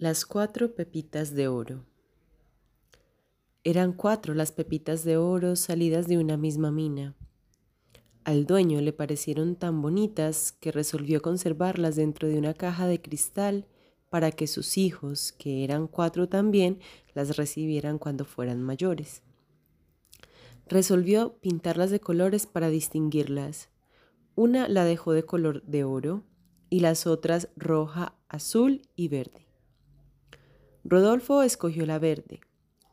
Las cuatro pepitas de oro. Eran cuatro las pepitas de oro salidas de una misma mina. Al dueño le parecieron tan bonitas que resolvió conservarlas dentro de una caja de cristal para que sus hijos, que eran cuatro también, las recibieran cuando fueran mayores. Resolvió pintarlas de colores para distinguirlas. Una la dejó de color de oro y las otras roja, azul y verde. Rodolfo escogió la verde,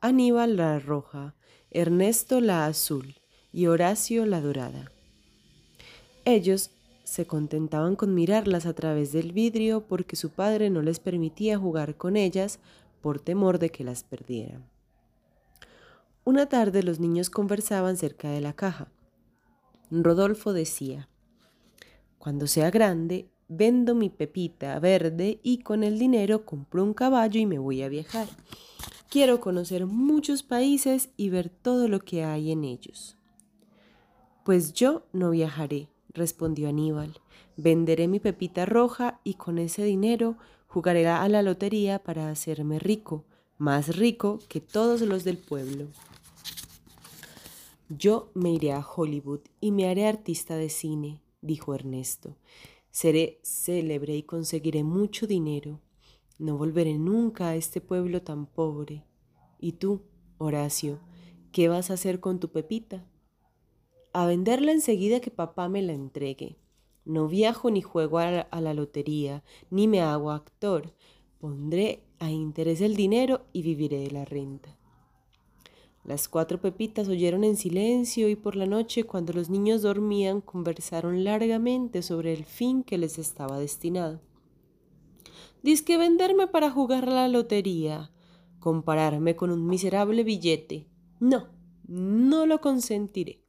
Aníbal la roja, Ernesto la azul y Horacio la dorada. Ellos se contentaban con mirarlas a través del vidrio porque su padre no les permitía jugar con ellas por temor de que las perdieran. Una tarde los niños conversaban cerca de la caja. Rodolfo decía, Cuando sea grande, vendo mi pepita verde y con el dinero compro un caballo y me voy a viajar. Quiero conocer muchos países y ver todo lo que hay en ellos. Pues yo no viajaré, respondió Aníbal. Venderé mi pepita roja y con ese dinero jugaré a la lotería para hacerme rico, más rico que todos los del pueblo. Yo me iré a Hollywood y me haré artista de cine, dijo Ernesto. Seré célebre y conseguiré mucho dinero. No volveré nunca a este pueblo tan pobre. ¿Y tú, Horacio, qué vas a hacer con tu pepita? A venderla enseguida que papá me la entregue. No viajo ni juego a la, a la lotería, ni me hago actor. Pondré a interés el dinero y viviré de la renta. Las cuatro pepitas oyeron en silencio y por la noche, cuando los niños dormían, conversaron largamente sobre el fin que les estaba destinado. Diz que venderme para jugar la lotería, compararme con un miserable billete. No, no lo consentiré.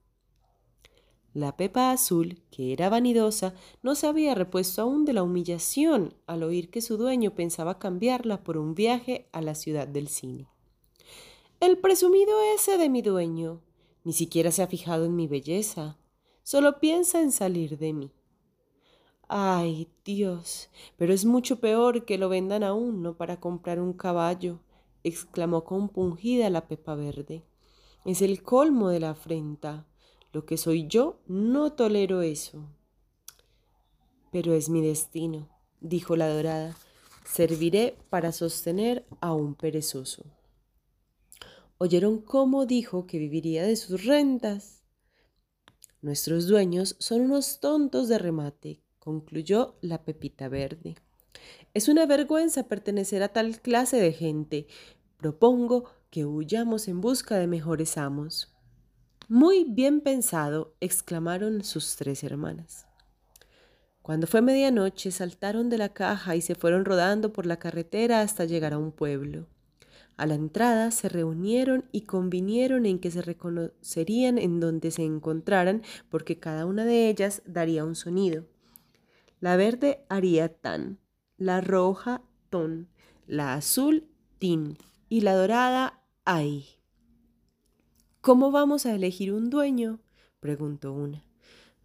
La Pepa Azul, que era vanidosa, no se había repuesto aún de la humillación al oír que su dueño pensaba cambiarla por un viaje a la ciudad del cine. El presumido ese de mi dueño ni siquiera se ha fijado en mi belleza, solo piensa en salir de mí. Ay, Dios, pero es mucho peor que lo vendan a uno para comprar un caballo, exclamó compungida la Pepa Verde. Es el colmo de la afrenta. Lo que soy yo, no tolero eso. Pero es mi destino, dijo la dorada. Serviré para sostener a un perezoso. ¿Oyeron cómo dijo que viviría de sus rentas? Nuestros dueños son unos tontos de remate, concluyó la Pepita Verde. Es una vergüenza pertenecer a tal clase de gente. Propongo que huyamos en busca de mejores amos. Muy bien pensado, exclamaron sus tres hermanas. Cuando fue medianoche, saltaron de la caja y se fueron rodando por la carretera hasta llegar a un pueblo. A la entrada se reunieron y convinieron en que se reconocerían en donde se encontraran porque cada una de ellas daría un sonido. La verde haría tan, la roja ton, la azul tin y la dorada ay. ¿Cómo vamos a elegir un dueño? preguntó una.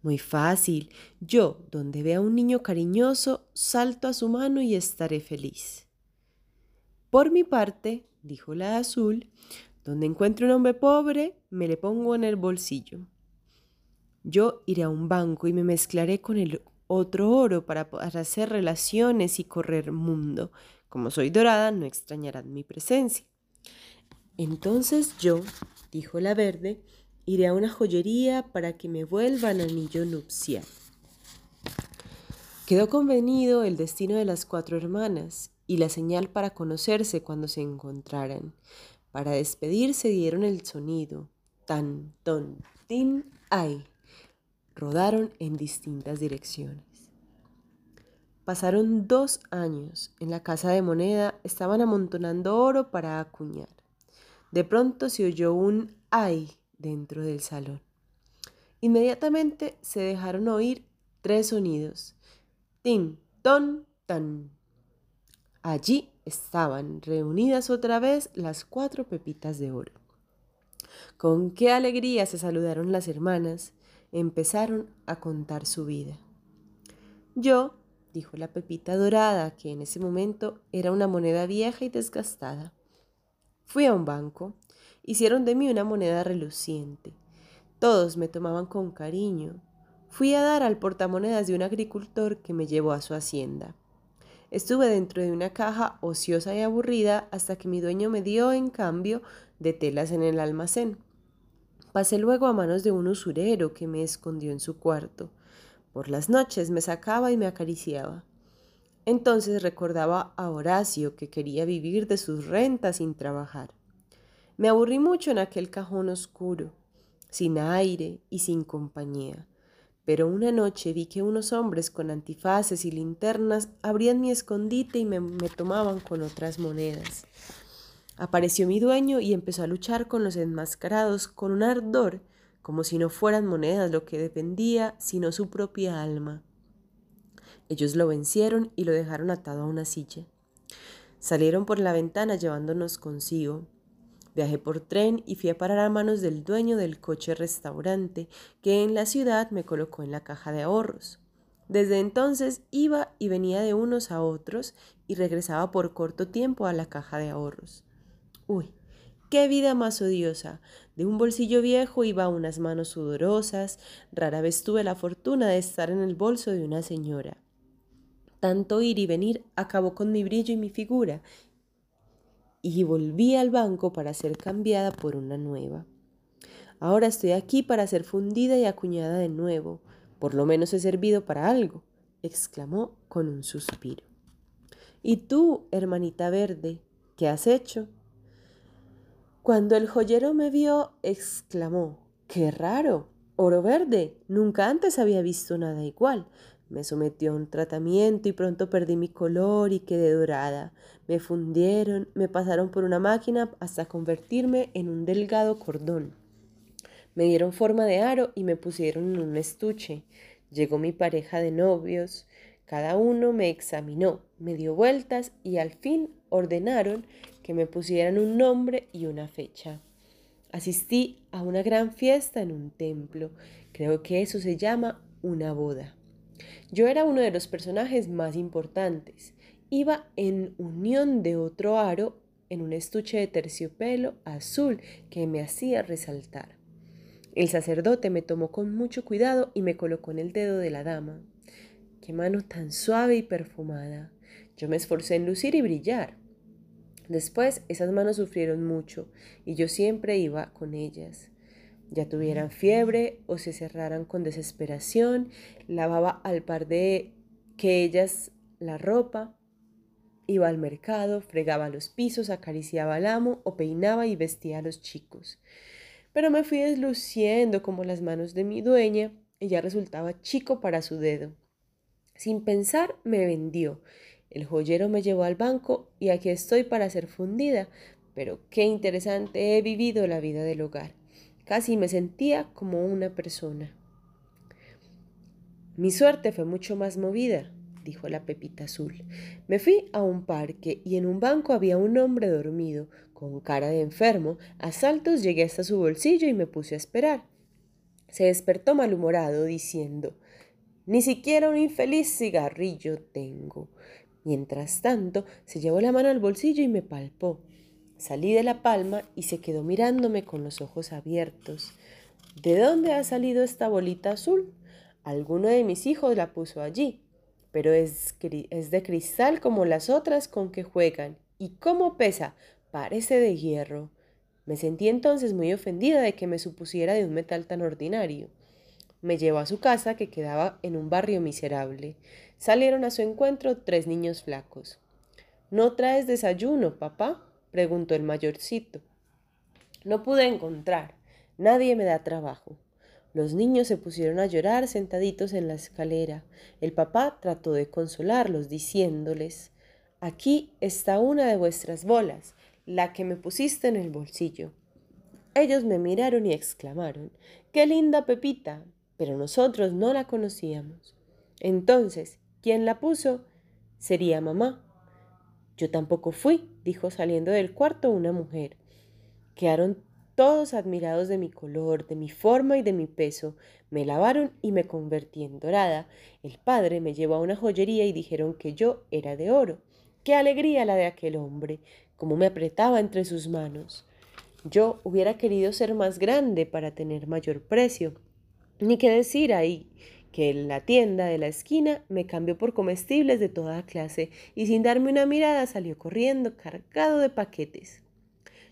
Muy fácil. Yo, donde vea un niño cariñoso, salto a su mano y estaré feliz. Por mi parte, dijo la azul, donde encuentre un hombre pobre, me le pongo en el bolsillo. Yo iré a un banco y me mezclaré con el otro oro para, hacer relaciones y correr mundo. Como soy dorada, no extrañarán mi presencia. Entonces yo, dijo la verde, iré a una joyería para que me vuelvan anillo nupcial. Quedó convenido el destino de las cuatro hermanas y la señal para conocerse cuando se encontraran. Para despedirse dieron el sonido tan, ton, tin, ay. Rodaron en distintas direcciones. Pasaron dos años. En la casa de moneda estaban amontonando oro para acuñar. De pronto se oyó un ay dentro del salón. Inmediatamente se dejaron oír tres sonidos. Tin, ton, tan. Allí estaban reunidas otra vez las cuatro pepitas de oro. Con qué alegría se saludaron las hermanas, empezaron a contar su vida. Yo, dijo la pepita dorada, que en ese momento era una moneda vieja y desgastada. Fui a un banco. Hicieron de mí una moneda reluciente. Todos me tomaban con cariño. Fui a dar al portamonedas de un agricultor que me llevó a su hacienda. Estuve dentro de una caja ociosa y aburrida hasta que mi dueño me dio en cambio de telas en el almacén. Pasé luego a manos de un usurero que me escondió en su cuarto. Por las noches me sacaba y me acariciaba. Entonces recordaba a Horacio que quería vivir de sus rentas sin trabajar. Me aburrí mucho en aquel cajón oscuro, sin aire y sin compañía. Pero una noche vi que unos hombres con antifaces y linternas abrían mi escondite y me, tomaban con otras monedas. Apareció mi dueño y empezó a luchar con los enmascarados con un ardor como si no fueran monedas lo que dependía, sino su propia alma. Ellos lo vencieron y lo dejaron atado a una silla. Salieron por la ventana llevándonos consigo. Viajé por tren y fui a parar a manos del dueño del coche restaurante que en la ciudad me colocó en la caja de ahorros. Desde entonces iba y venía de unos a otros y regresaba por corto tiempo a la caja de ahorros. Uy, qué vida más odiosa. De un bolsillo viejo iba a unas manos sudorosas, rara vez tuve la fortuna de estar en el bolso de una señora. Tanto ir y venir acabó con mi brillo y mi figura, y volví al banco para ser cambiada por una nueva. Ahora estoy aquí para ser fundida y acuñada de nuevo. Por lo menos he servido para algo, exclamó con un suspiro. ¿Y tú, hermanita verde, qué has hecho? Cuando el joyero me vio, exclamó, ¡Qué raro! Oro verde. Nunca antes había visto nada igual. Me sometió a un tratamiento y pronto perdí mi color y quedé dorada. Me fundieron, me pasaron por una máquina hasta convertirme en un delgado cordón. Me dieron forma de aro y me pusieron en un estuche. Llegó mi pareja de novios. Cada uno me examinó, me dio vueltas y al fin ordenaron que me pusieran un nombre y una fecha. Asistí a una gran fiesta en un templo. Creo que eso se llama una boda. Yo era uno de los personajes más importantes. Iba en unión de otro aro en un estuche de terciopelo azul que me hacía resaltar. El sacerdote me tomó con mucho cuidado y me colocó en el dedo de la dama. Qué mano tan suave y perfumada. Yo me esforcé en lucir y brillar. Después esas manos sufrieron mucho y yo siempre iba con ellas ya tuvieran fiebre o se cerraran con desesperación, lavaba al par de que ellas la ropa, iba al mercado, fregaba los pisos, acariciaba al amo o peinaba y vestía a los chicos. Pero me fui desluciendo como las manos de mi dueña y ya resultaba chico para su dedo. Sin pensar me vendió. El joyero me llevó al banco y aquí estoy para ser fundida. Pero qué interesante he vivido la vida del hogar. Casi me sentía como una persona. Mi suerte fue mucho más movida, dijo la Pepita Azul. Me fui a un parque y en un banco había un hombre dormido, con cara de enfermo. A saltos llegué hasta su bolsillo y me puse a esperar. Se despertó malhumorado, diciendo Ni siquiera un infeliz cigarrillo tengo. Mientras tanto, se llevó la mano al bolsillo y me palpó. Salí de la palma y se quedó mirándome con los ojos abiertos. ¿De dónde ha salido esta bolita azul? Alguno de mis hijos la puso allí, pero es, es de cristal como las otras con que juegan. ¿Y cómo pesa? Parece de hierro. Me sentí entonces muy ofendida de que me supusiera de un metal tan ordinario. Me llevó a su casa, que quedaba en un barrio miserable. Salieron a su encuentro tres niños flacos. ¿No traes desayuno, papá? Preguntó el mayorcito. No pude encontrar. Nadie me da trabajo. Los niños se pusieron a llorar sentaditos en la escalera. El papá trató de consolarlos, diciéndoles Aquí está una de vuestras bolas, la que me pusiste en el bolsillo. Ellos me miraron y exclamaron Qué linda Pepita. Pero nosotros no la conocíamos. Entonces, ¿quién la puso? Sería mamá. Yo tampoco fui, dijo saliendo del cuarto una mujer. Quedaron Todos admirados de mi color, de mi forma y de mi peso, me lavaron y me convertí en dorada. El padre me llevó a una joyería y dijeron que yo era de oro. Qué alegría la de aquel hombre, cómo me apretaba entre sus manos. Yo hubiera querido ser más grande para tener mayor precio. Ni qué decir ahí que en la tienda de la esquina me cambió por comestibles de toda clase y sin darme una mirada salió corriendo cargado de paquetes.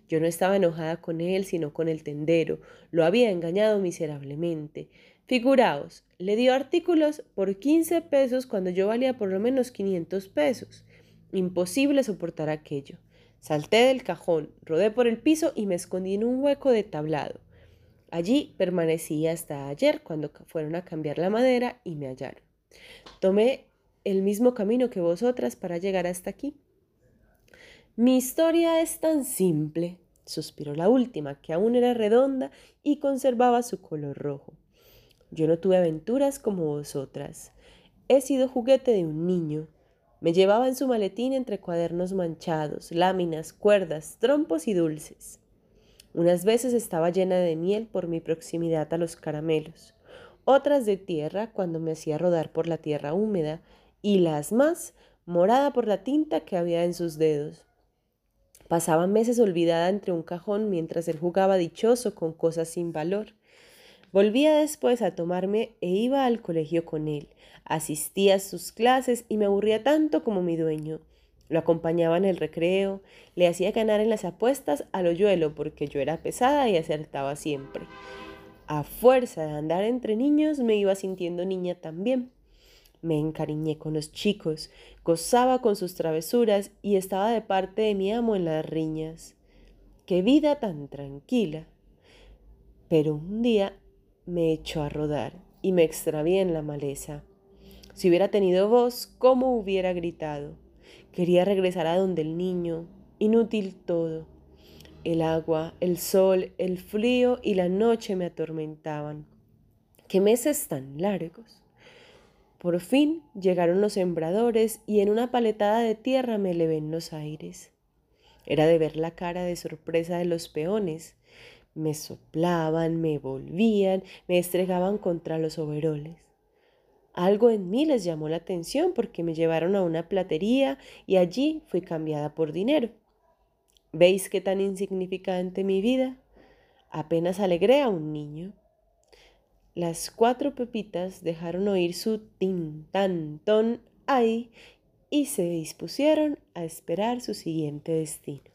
Yo no estaba enojada con él, sino con el tendero. Lo había engañado miserablemente. Figuraos, le dio artículos por 15 pesos cuando yo valía por lo menos 500 pesos. Imposible soportar aquello. Salté del cajón, rodé por el piso y me escondí en un hueco de tablado. Allí permanecí hasta ayer cuando fueron a cambiar la madera y me hallaron. Tomé el mismo camino que vosotras para llegar hasta aquí. Mi historia es tan simple, suspiró la última, que aún era redonda y conservaba su color rojo. Yo no tuve aventuras como vosotras. He sido juguete de un niño. Me llevaba en su maletín entre cuadernos manchados, láminas, cuerdas, trompos y dulces. Unas veces estaba llena de miel por mi proximidad a los caramelos, otras de tierra cuando me hacía rodar por la tierra húmeda, y las más morada por la tinta que había en sus dedos. Pasaba meses olvidada entre un cajón mientras él jugaba dichoso con cosas sin valor. Volvía después a tomarme e iba al colegio con él. Asistía a sus clases y me aburría tanto como mi dueño. Lo acompañaba en el recreo, le hacía ganar en las apuestas al hoyuelo porque yo era pesada y acertaba siempre. A fuerza de andar entre niños me iba sintiendo niña también. Me encariñé con los chicos, gozaba con sus travesuras y estaba de parte de mi amo en las riñas. ¡Qué vida tan tranquila! Pero un día me echó a rodar y me extravié en la maleza. Si hubiera tenido voz, ¿cómo hubiera gritado? Quería regresar a donde el niño. Inútil todo. El agua, el sol, el frío y la noche me atormentaban. ¡Qué meses tan largos! Por fin llegaron los sembradores y en una paletada de tierra me elevé en los aires. Era de ver la cara de sorpresa de los peones. Me soplaban, me volvían, me estregaban contra los overoles. Algo en mí les llamó la atención porque me llevaron a una platería y allí fui cambiada por dinero. ¿Veis qué tan insignificante mi vida? Apenas alegré a un niño. Las cuatro pepitas dejaron oír su tin tan ton ahí y se dispusieron a esperar su siguiente destino.